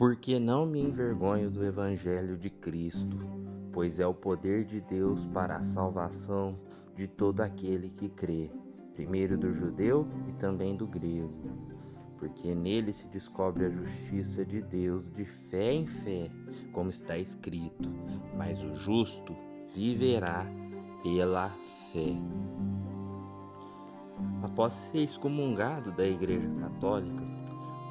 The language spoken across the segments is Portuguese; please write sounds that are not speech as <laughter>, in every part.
Porque não me envergonho do Evangelho de Cristo, pois é o poder de Deus para a salvação de todo aquele que crê, primeiro do judeu e também do grego. Porque nele se descobre a justiça de Deus de fé em fé, como está escrito: Mas o justo viverá pela fé. Após ser excomungado da Igreja Católica,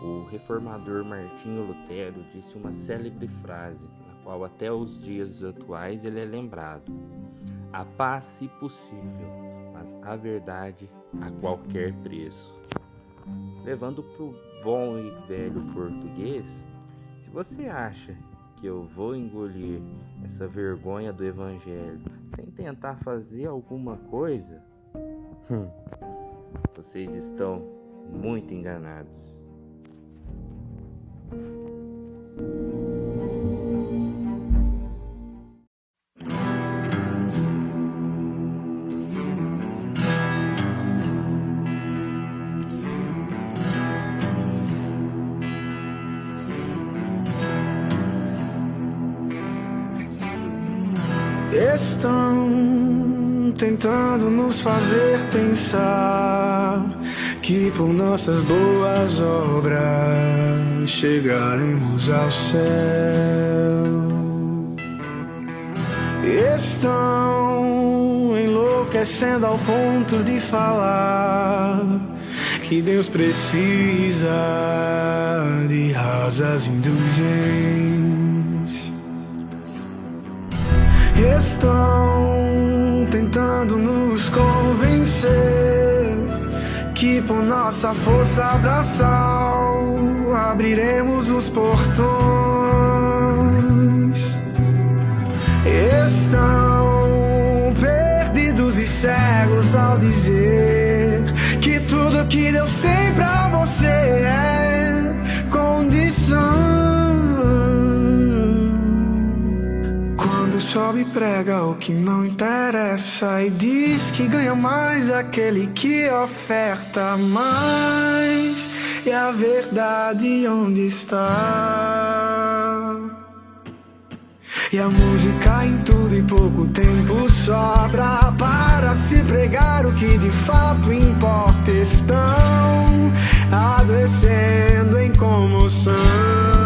o reformador Martinho Lutero disse uma célebre frase, na qual até os dias atuais ele é lembrado: A paz, se possível, mas a verdade a qualquer preço. Levando para o bom e velho português, se você acha que eu vou engolir essa vergonha do Evangelho sem tentar fazer alguma coisa, hum, vocês estão muito enganados. Fazer pensar que por nossas boas obras chegaremos ao céu. Estão enlouquecendo ao ponto de falar que Deus precisa de rasas indulgências. Estão tentando nos convencer que por nossa força abraçal abriremos os portões. Prega o que não interessa e diz que ganha mais aquele que oferta mais. E a verdade onde está? E a música em tudo e pouco tempo sobra para se pregar o que de fato importa. Estão adoecendo em comoção.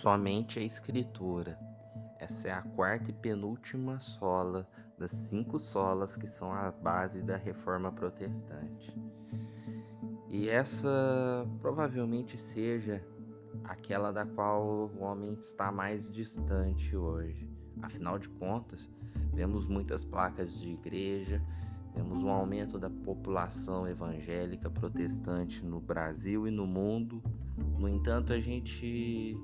Somente a Escritura. Essa é a quarta e penúltima sola das cinco solas que são a base da reforma protestante. E essa provavelmente seja aquela da qual o homem está mais distante hoje. Afinal de contas, vemos muitas placas de igreja, vemos um aumento da população evangélica protestante no Brasil e no mundo. No entanto, a gente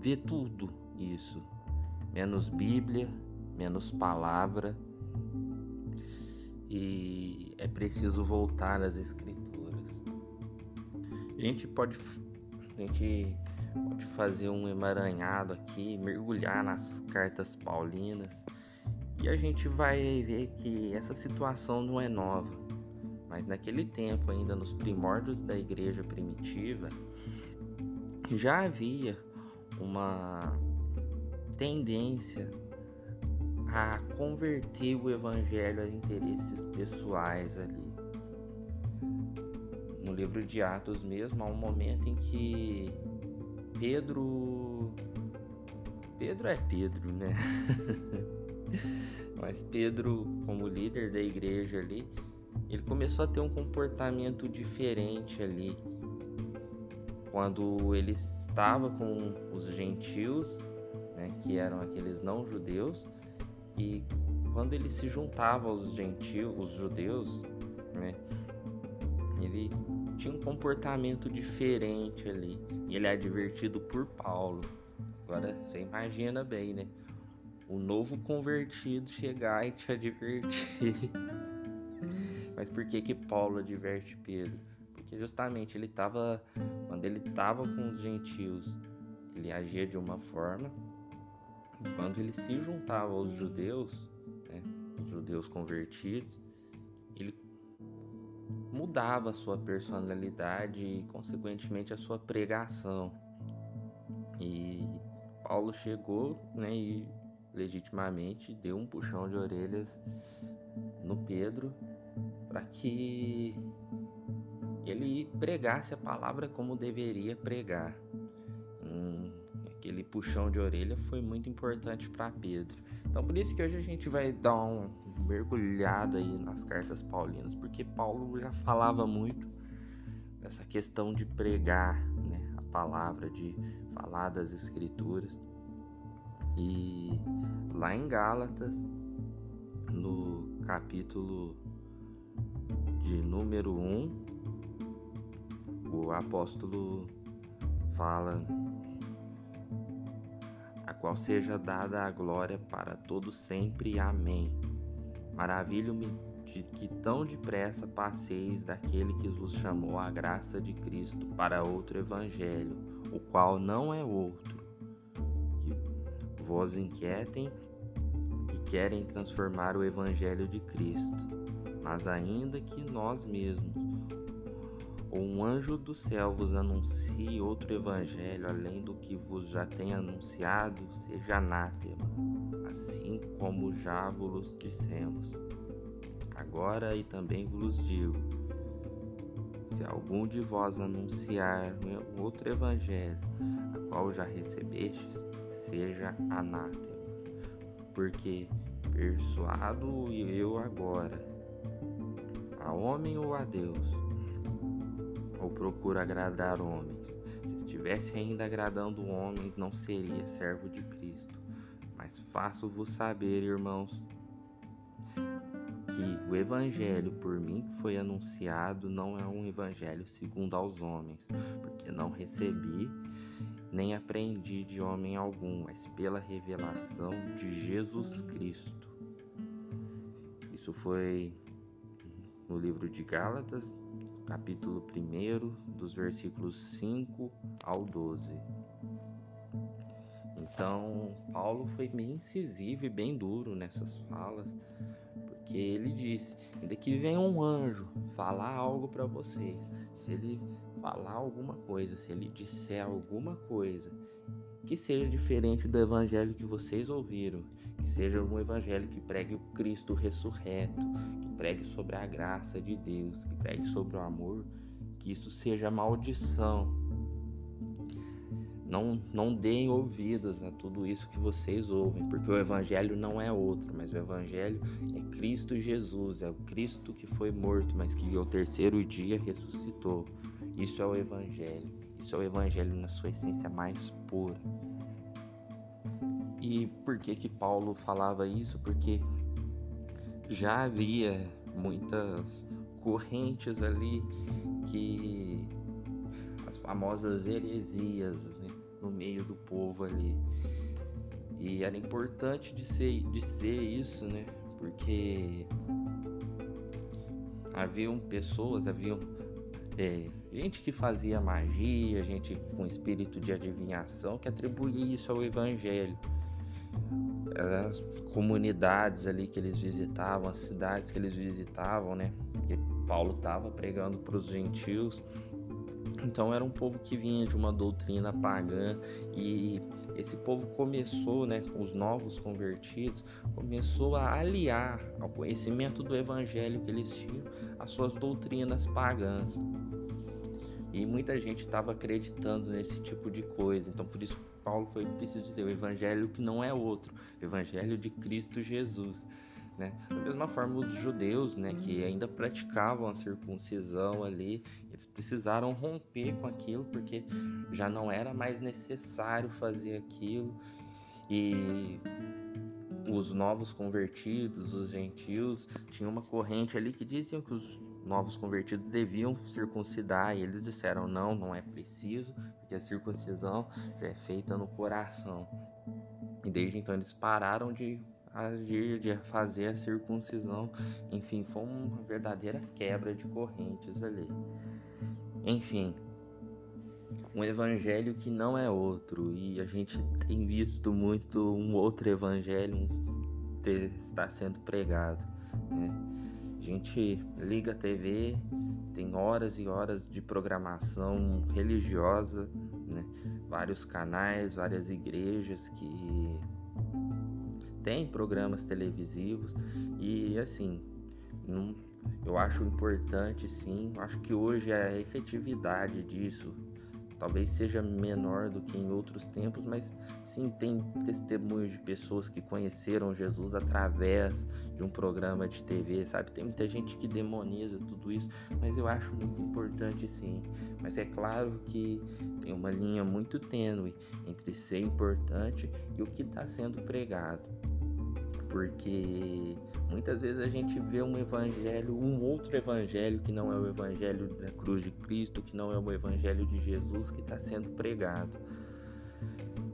vê tudo isso, menos Bíblia, menos palavra. E é preciso voltar às escrituras. A gente pode a gente pode fazer um emaranhado aqui, mergulhar nas cartas paulinas e a gente vai ver que essa situação não é nova, mas naquele tempo, ainda nos primórdios da igreja primitiva, já havia uma tendência a converter o evangelho a interesses pessoais ali. No livro de Atos mesmo, há um momento em que Pedro. Pedro é Pedro, né? <laughs> Mas Pedro, como líder da igreja ali, ele começou a ter um comportamento diferente ali. Quando ele estava com os gentios, né, que eram aqueles não judeus, e quando ele se juntava aos gentios, os judeus, né, ele tinha um comportamento diferente ali. E ele é advertido por Paulo. Agora você imagina bem, né? O novo convertido chegar e te <laughs> advertir. Mas por que que Paulo adverte Pedro? Porque justamente ele estava quando ele estava com os gentios, ele agia de uma forma. Quando ele se juntava aos judeus, né, os judeus convertidos, ele mudava a sua personalidade e, consequentemente, a sua pregação. E Paulo chegou né, e legitimamente deu um puxão de orelhas no Pedro para que ele pregasse a palavra como deveria pregar. Hum, aquele puxão de orelha foi muito importante para Pedro. Então por isso que hoje a gente vai dar um mergulhada aí nas cartas paulinas, porque Paulo já falava muito dessa questão de pregar né, a palavra, de falar das escrituras. E lá em Gálatas, no capítulo de número 1, o apóstolo fala a qual seja dada a glória para todo sempre. Amém. Maravilho-me de que tão depressa passeis daquele que vos chamou à graça de Cristo para outro evangelho, o qual não é outro vos inquietem e querem transformar o Evangelho de Cristo. Mas ainda que nós mesmos, ou um anjo do céu vos anuncie outro Evangelho além do que vos já tem anunciado, seja anátema, assim como já vos dissemos. Agora e também vos digo: se algum de vós anunciar outro Evangelho, a qual já recebestes, seja anátema, porque persuado eu agora, a homem ou a Deus, ou procuro agradar homens. Se estivesse ainda agradando homens, não seria servo de Cristo. Mas faço-vos saber, irmãos, que o evangelho por mim foi anunciado não é um evangelho segundo aos homens, porque não recebi nem aprendi de homem algum, mas pela revelação de Jesus Cristo. Isso foi no livro de Gálatas, capítulo 1, dos versículos 5 ao 12. Então, Paulo foi bem incisivo e bem duro nessas falas, porque ele disse: ainda que venha um anjo falar algo para vocês, se ele falar alguma coisa, se ele disser alguma coisa que seja diferente do evangelho que vocês ouviram, que seja um evangelho que pregue o Cristo ressurreto, que pregue sobre a graça de Deus, que pregue sobre o amor, que isso seja maldição. não, não deem ouvidos a tudo isso que vocês ouvem, porque o Evangelho não é outro, mas o Evangelho é Cristo Jesus, é o Cristo que foi morto, mas que ao terceiro dia ressuscitou. Isso é o Evangelho, isso é o Evangelho na sua essência mais pura. E por que que Paulo falava isso? Porque já havia muitas correntes ali que as famosas heresias né, no meio do povo ali. E era importante de ser, de ser isso, né? Porque haviam pessoas, haviam é, gente que fazia magia, gente com espírito de adivinhação que atribuía isso ao evangelho. As comunidades ali que eles visitavam, as cidades que eles visitavam, né? Porque Paulo estava pregando para os gentios então era um povo que vinha de uma doutrina pagã e esse povo começou, né, os novos convertidos, começou a aliar ao conhecimento do evangelho que eles tinham às suas doutrinas pagãs. E muita gente estava acreditando nesse tipo de coisa. Então por isso Paulo foi preciso dizer o evangelho que não é outro, o evangelho de Cristo Jesus. Né? Da mesma forma, os judeus, né, que ainda praticavam a circuncisão ali, eles precisaram romper com aquilo porque já não era mais necessário fazer aquilo. E os novos convertidos, os gentios, tinha uma corrente ali que diziam que os novos convertidos deviam circuncidar e eles disseram não, não é preciso, porque a circuncisão já é feita no coração. E desde então eles pararam de agir, de fazer a circuncisão. Enfim, foi uma verdadeira quebra de correntes ali. Enfim, um evangelho que não é outro e a gente tem visto muito um outro evangelho ter, estar sendo pregado. Né? A gente liga a TV, tem horas e horas de programação religiosa, né? vários canais, várias igrejas que tem programas televisivos e assim, não, eu acho importante sim, acho que hoje a efetividade disso talvez seja menor do que em outros tempos, mas sim tem testemunhos de pessoas que conheceram Jesus através de um programa de TV, sabe? Tem muita gente que demoniza tudo isso, mas eu acho muito importante sim. Mas é claro que tem uma linha muito tênue entre ser importante e o que está sendo pregado porque muitas vezes a gente vê um evangelho, um outro evangelho que não é o evangelho da cruz de Cristo, que não é o evangelho de Jesus que está sendo pregado.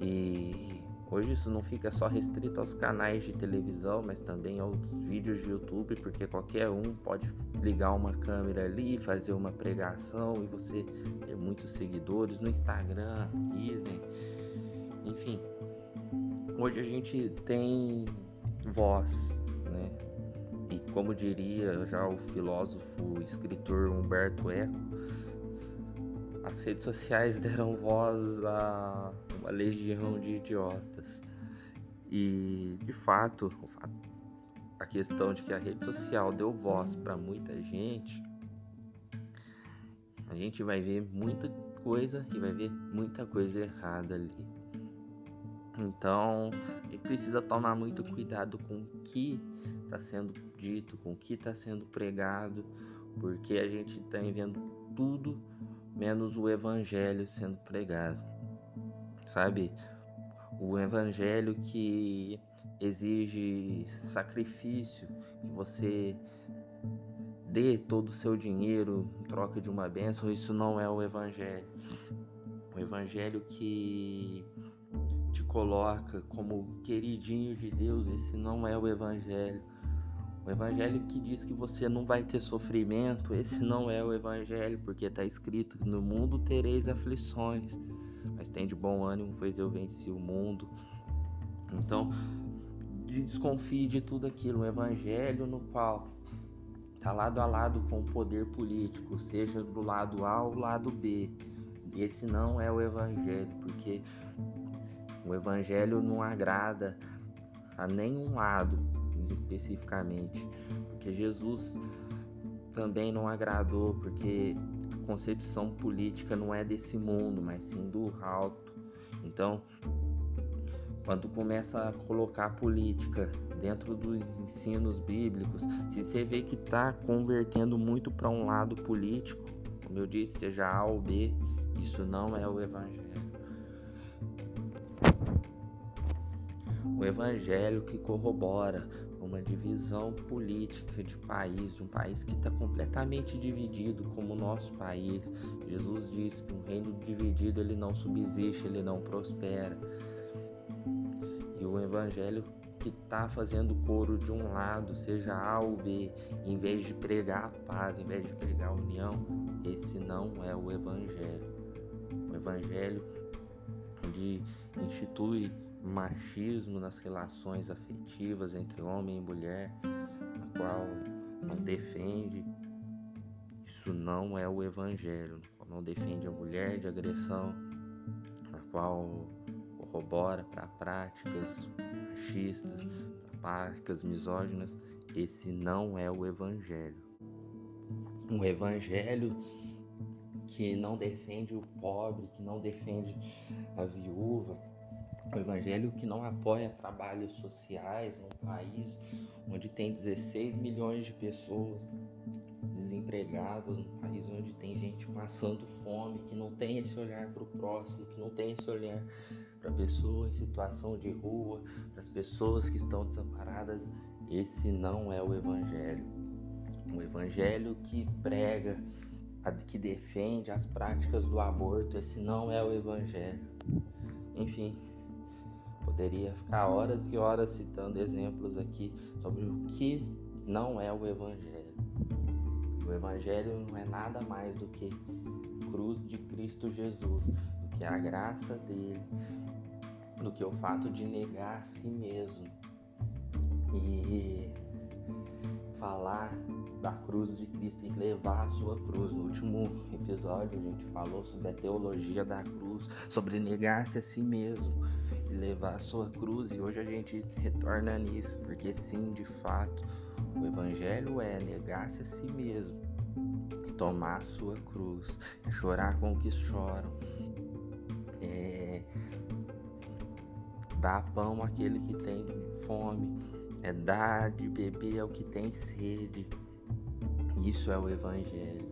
E hoje isso não fica só restrito aos canais de televisão, mas também aos vídeos de YouTube, porque qualquer um pode ligar uma câmera ali, fazer uma pregação e você ter muitos seguidores no Instagram, enfim. Hoje a gente tem voz, né? E como diria já o filósofo escritor Humberto Eco, as redes sociais <laughs> deram voz a uma legião de idiotas. E de fato, a questão de que a rede social deu voz para muita gente, a gente vai ver muita coisa e vai ver muita coisa errada ali. Então, ele precisa tomar muito cuidado com o que está sendo dito, com o que está sendo pregado, porque a gente está vendo tudo menos o evangelho sendo pregado. Sabe? O evangelho que exige sacrifício, que você dê todo o seu dinheiro em troca de uma bênção, isso não é o evangelho. O evangelho que coloca como queridinho de Deus, esse não é o evangelho. O evangelho que diz que você não vai ter sofrimento, esse não é o evangelho, porque está escrito: no mundo tereis aflições, mas tem de bom ânimo, pois eu venci o mundo. Então, desconfie de tudo aquilo. O evangelho no qual está lado a lado com o poder político, seja do lado A ou lado B. Esse não é o evangelho, porque o evangelho não agrada a nenhum lado especificamente, porque Jesus também não agradou, porque a concepção política não é desse mundo, mas sim do alto. Então, quando começa a colocar política dentro dos ensinos bíblicos, se você vê que está convertendo muito para um lado político, como eu disse, seja A ou B, isso não é o Evangelho. O Evangelho que corrobora uma divisão política de país, um país que está completamente dividido, como o nosso país. Jesus disse que um reino dividido ele não subsiste, ele não prospera. E o Evangelho que está fazendo coro de um lado, seja A ou B, em vez de pregar a paz, em vez de pregar a união, esse não é o Evangelho. O Evangelho onde institui machismo nas relações afetivas entre homem e mulher, a qual não defende. Isso não é o Evangelho, não defende a mulher de agressão, na qual corrobora para práticas machistas, para práticas misóginas, esse não é o evangelho. Um evangelho que não defende o pobre, que não defende a viúva, o evangelho que não apoia trabalhos sociais num país onde tem 16 milhões de pessoas desempregadas, num país onde tem gente passando fome, que não tem esse olhar para o próximo, que não tem esse olhar para pessoas em situação de rua, para as pessoas que estão desamparadas. Esse não é o evangelho. O evangelho que prega, que defende as práticas do aborto, esse não é o evangelho. Enfim, poderia ficar horas e horas citando exemplos aqui sobre o que não é o evangelho. O evangelho não é nada mais do que cruz de Cristo Jesus, do que a graça dele, do que o fato de negar a si mesmo e falar da cruz de Cristo e levar a sua cruz. No último episódio a gente falou sobre a teologia da cruz, sobre negar-se a si mesmo levar a sua cruz e hoje a gente retorna nisso, porque sim, de fato, o evangelho é negar-se a si mesmo, tomar a sua cruz, é chorar com os que choram, é dar pão àquele que tem fome, é dar de beber ao que tem sede. Isso é o Evangelho.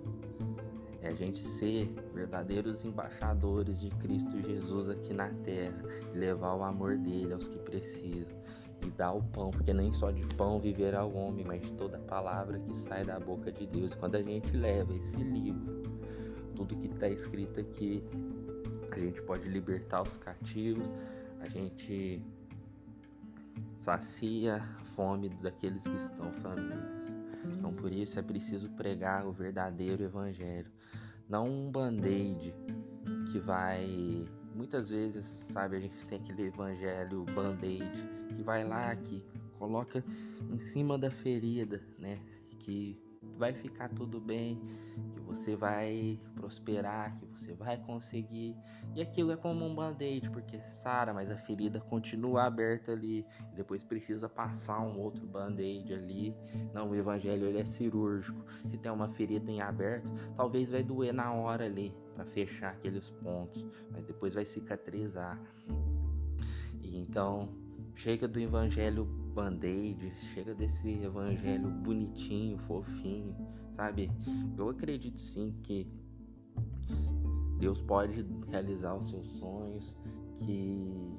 É a gente ser verdadeiros embaixadores de Cristo Jesus aqui na terra levar o amor dele aos que precisam e dar o pão, porque nem só de pão viverá o homem, mas de toda palavra que sai da boca de Deus. Quando a gente leva esse livro, tudo que está escrito aqui, a gente pode libertar os cativos, a gente sacia a fome daqueles que estão famintos. Então, por isso é preciso pregar o verdadeiro evangelho, não um band-aid que vai. Muitas vezes, sabe, a gente tem aquele evangelho band-aid que vai lá, que coloca em cima da ferida, né? Que vai ficar tudo bem, você vai prosperar, que você vai conseguir. E aquilo é como um band-aid, porque Sara, mas a ferida continua aberta ali, depois precisa passar um outro band-aid ali. Não, o evangelho ele é cirúrgico. Se tem uma ferida em aberto, talvez vai doer na hora ali para fechar aqueles pontos, mas depois vai cicatrizar. E então, chega do evangelho band-aid, chega desse evangelho bonitinho, fofinho, sabe? Eu acredito sim que Deus pode realizar os seus sonhos, que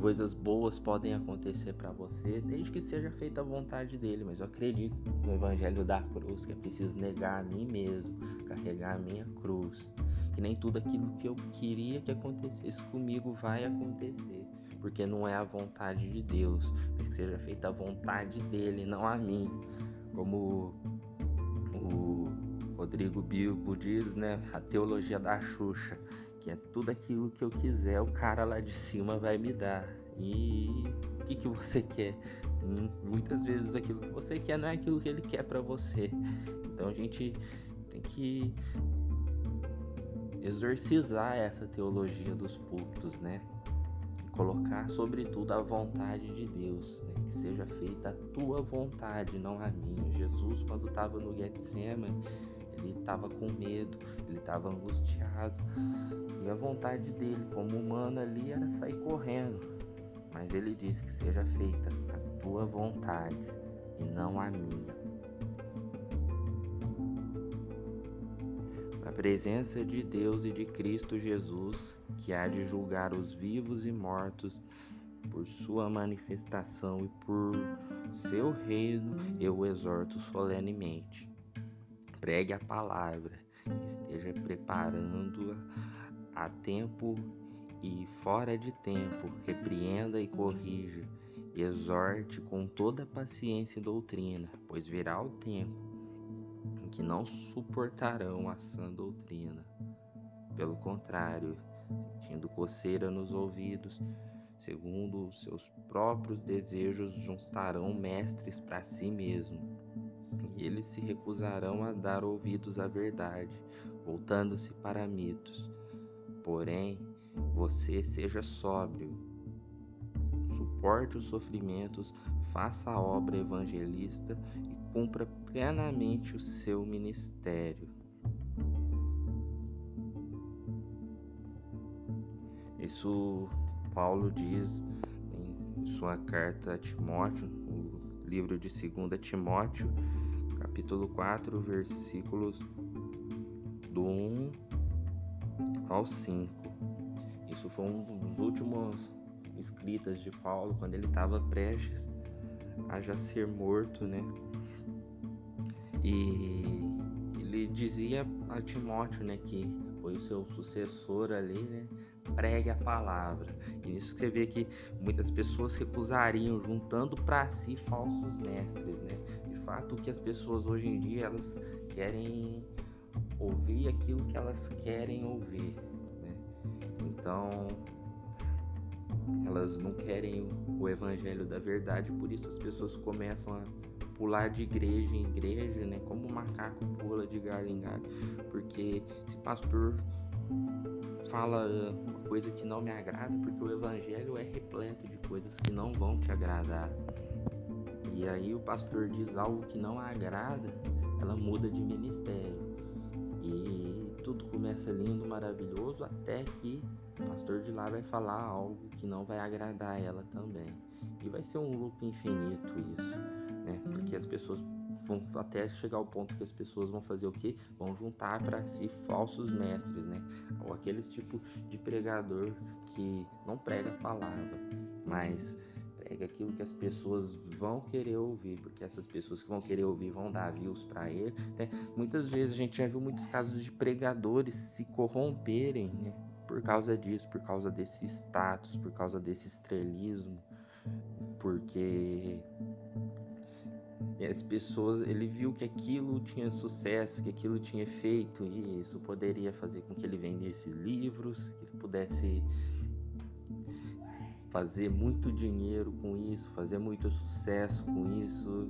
coisas boas podem acontecer para você, desde que seja feita a vontade dele. Mas eu acredito no Evangelho da cruz, que é preciso negar a mim mesmo, carregar a minha cruz. Que nem tudo aquilo que eu queria que acontecesse comigo vai acontecer porque não é a vontade de Deus, mas que seja feita a vontade dele, não a mim. Como o Rodrigo Bilbo diz, né? A teologia da Xuxa, que é tudo aquilo que eu quiser, o cara lá de cima vai me dar. E o que, que você quer? Hum, muitas vezes aquilo que você quer não é aquilo que ele quer para você. Então a gente tem que exorcizar essa teologia dos púlpitos, né? colocar sobretudo a vontade de Deus, né? Seja feita a tua vontade, não a minha. Jesus, quando estava no Getsemane, ele estava com medo, ele estava angustiado. E a vontade dele, como humano ali, era sair correndo. Mas ele disse que seja feita a tua vontade e não a minha. Na presença de Deus e de Cristo Jesus, que há de julgar os vivos e mortos por sua manifestação e por seu reino, eu o exorto solenemente. Pregue a palavra, esteja preparando-a a tempo e fora de tempo, repreenda e corrija, exorte com toda paciência e doutrina, pois virá o tempo em que não suportarão a sã doutrina. Pelo contrário, sentindo coceira nos ouvidos, segundo os seus próprios desejos, juntarão mestres para si mesmo. E eles se recusarão a dar ouvidos à verdade, voltando-se para mitos. Porém, você seja sóbrio, suporte os sofrimentos, faça a obra evangelista e cumpra plenamente o seu ministério. Isso Paulo diz em sua carta a Timóteo, o livro de 2 Timóteo, capítulo 4, versículos do 1 ao 5. Isso foi um dos últimos escritas de Paulo quando ele estava prestes a já ser morto, né? E ele dizia a Timóteo, né, que foi o seu sucessor ali, né? Pregue a palavra. E isso você vê que muitas pessoas recusariam, juntando para si falsos mestres, né? De fato, que as pessoas hoje em dia elas querem ouvir aquilo que elas querem ouvir, né? Então, elas não querem o evangelho da verdade, por isso as pessoas começam a pular de igreja em igreja, né? Como o macaco pula de galho em galho, porque esse pastor fala uma coisa que não me agrada, porque o evangelho é repleto de coisas que não vão te agradar. E aí o pastor diz algo que não agrada, ela muda de ministério. E tudo começa lindo, maravilhoso, até que o pastor de lá vai falar algo que não vai agradar ela também. E vai ser um loop infinito isso, as pessoas vão até chegar ao ponto que as pessoas vão fazer o que? Vão juntar para si falsos mestres, né? Ou aqueles tipo de pregador que não prega a palavra, mas prega aquilo que as pessoas vão querer ouvir, porque essas pessoas que vão querer ouvir vão dar views para ele. Né? Muitas vezes a gente já viu muitos casos de pregadores se corromperem, né? Por causa disso, por causa desse status, por causa desse estrelismo, porque e as pessoas, ele viu que aquilo tinha sucesso, que aquilo tinha efeito e isso poderia fazer com que ele vendesse livros, que ele pudesse fazer muito dinheiro com isso, fazer muito sucesso com isso.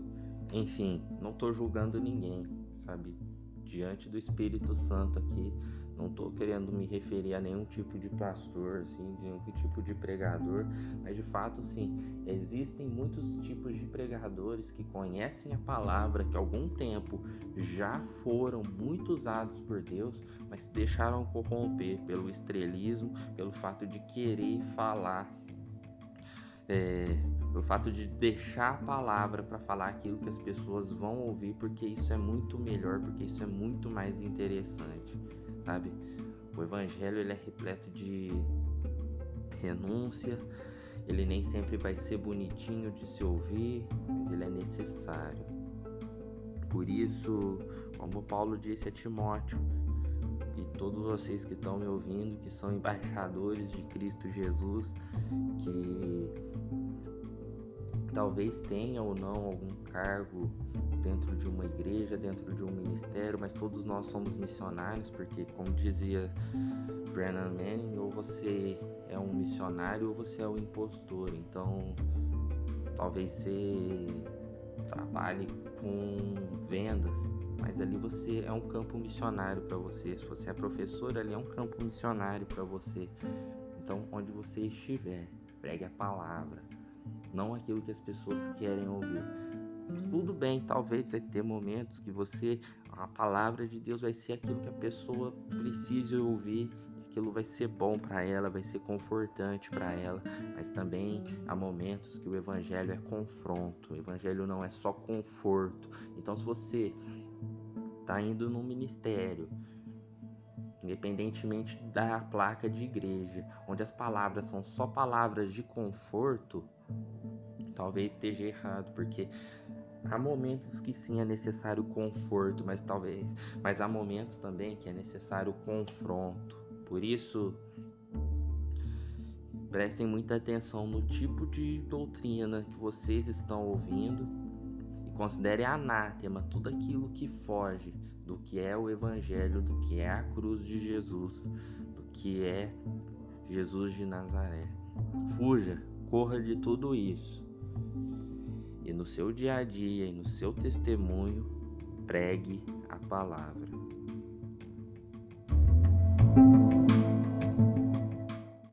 Enfim, não estou julgando ninguém, sabe? Diante do Espírito Santo aqui, não estou querendo me referir a nenhum tipo de pastor, assim, de nenhum tipo de pregador, mas de fato, sim, existem muitos tipos de pregadores que conhecem a palavra, que algum tempo já foram muito usados por Deus, mas se deixaram corromper pelo estrelismo, pelo fato de querer falar. É, pelo fato de deixar a palavra para falar aquilo que as pessoas vão ouvir, porque isso é muito melhor, porque isso é muito mais interessante sabe? O evangelho ele é repleto de renúncia, ele nem sempre vai ser bonitinho de se ouvir, mas ele é necessário. Por isso, como Paulo disse a Timóteo, e todos vocês que estão me ouvindo, que são embaixadores de Cristo Jesus, que talvez tenha ou não algum cargo dentro de uma igreja, dentro de um ministério, mas todos nós somos missionários, porque como dizia Brennan Manning, ou você é um missionário ou você é um impostor. Então, talvez você trabalhe com vendas, mas ali você é um campo missionário para você. Se você é professor, ali é um campo missionário para você. Então, onde você estiver, pregue a palavra, não aquilo que as pessoas querem ouvir tudo bem, talvez vai ter momentos que você, a palavra de Deus vai ser aquilo que a pessoa precisa ouvir, aquilo vai ser bom para ela, vai ser confortante para ela, mas também há momentos que o evangelho é confronto, o evangelho não é só conforto. Então, se você está indo no ministério, independentemente da placa de igreja, onde as palavras são só palavras de conforto, talvez esteja errado, porque há momentos que sim é necessário conforto, mas talvez, mas há momentos também que é necessário confronto. Por isso, prestem muita atenção no tipo de doutrina que vocês estão ouvindo e considere anátema tudo aquilo que foge do que é o Evangelho, do que é a cruz de Jesus, do que é Jesus de Nazaré. Fuja, corra de tudo isso. E no seu dia a dia e no seu testemunho, pregue a palavra.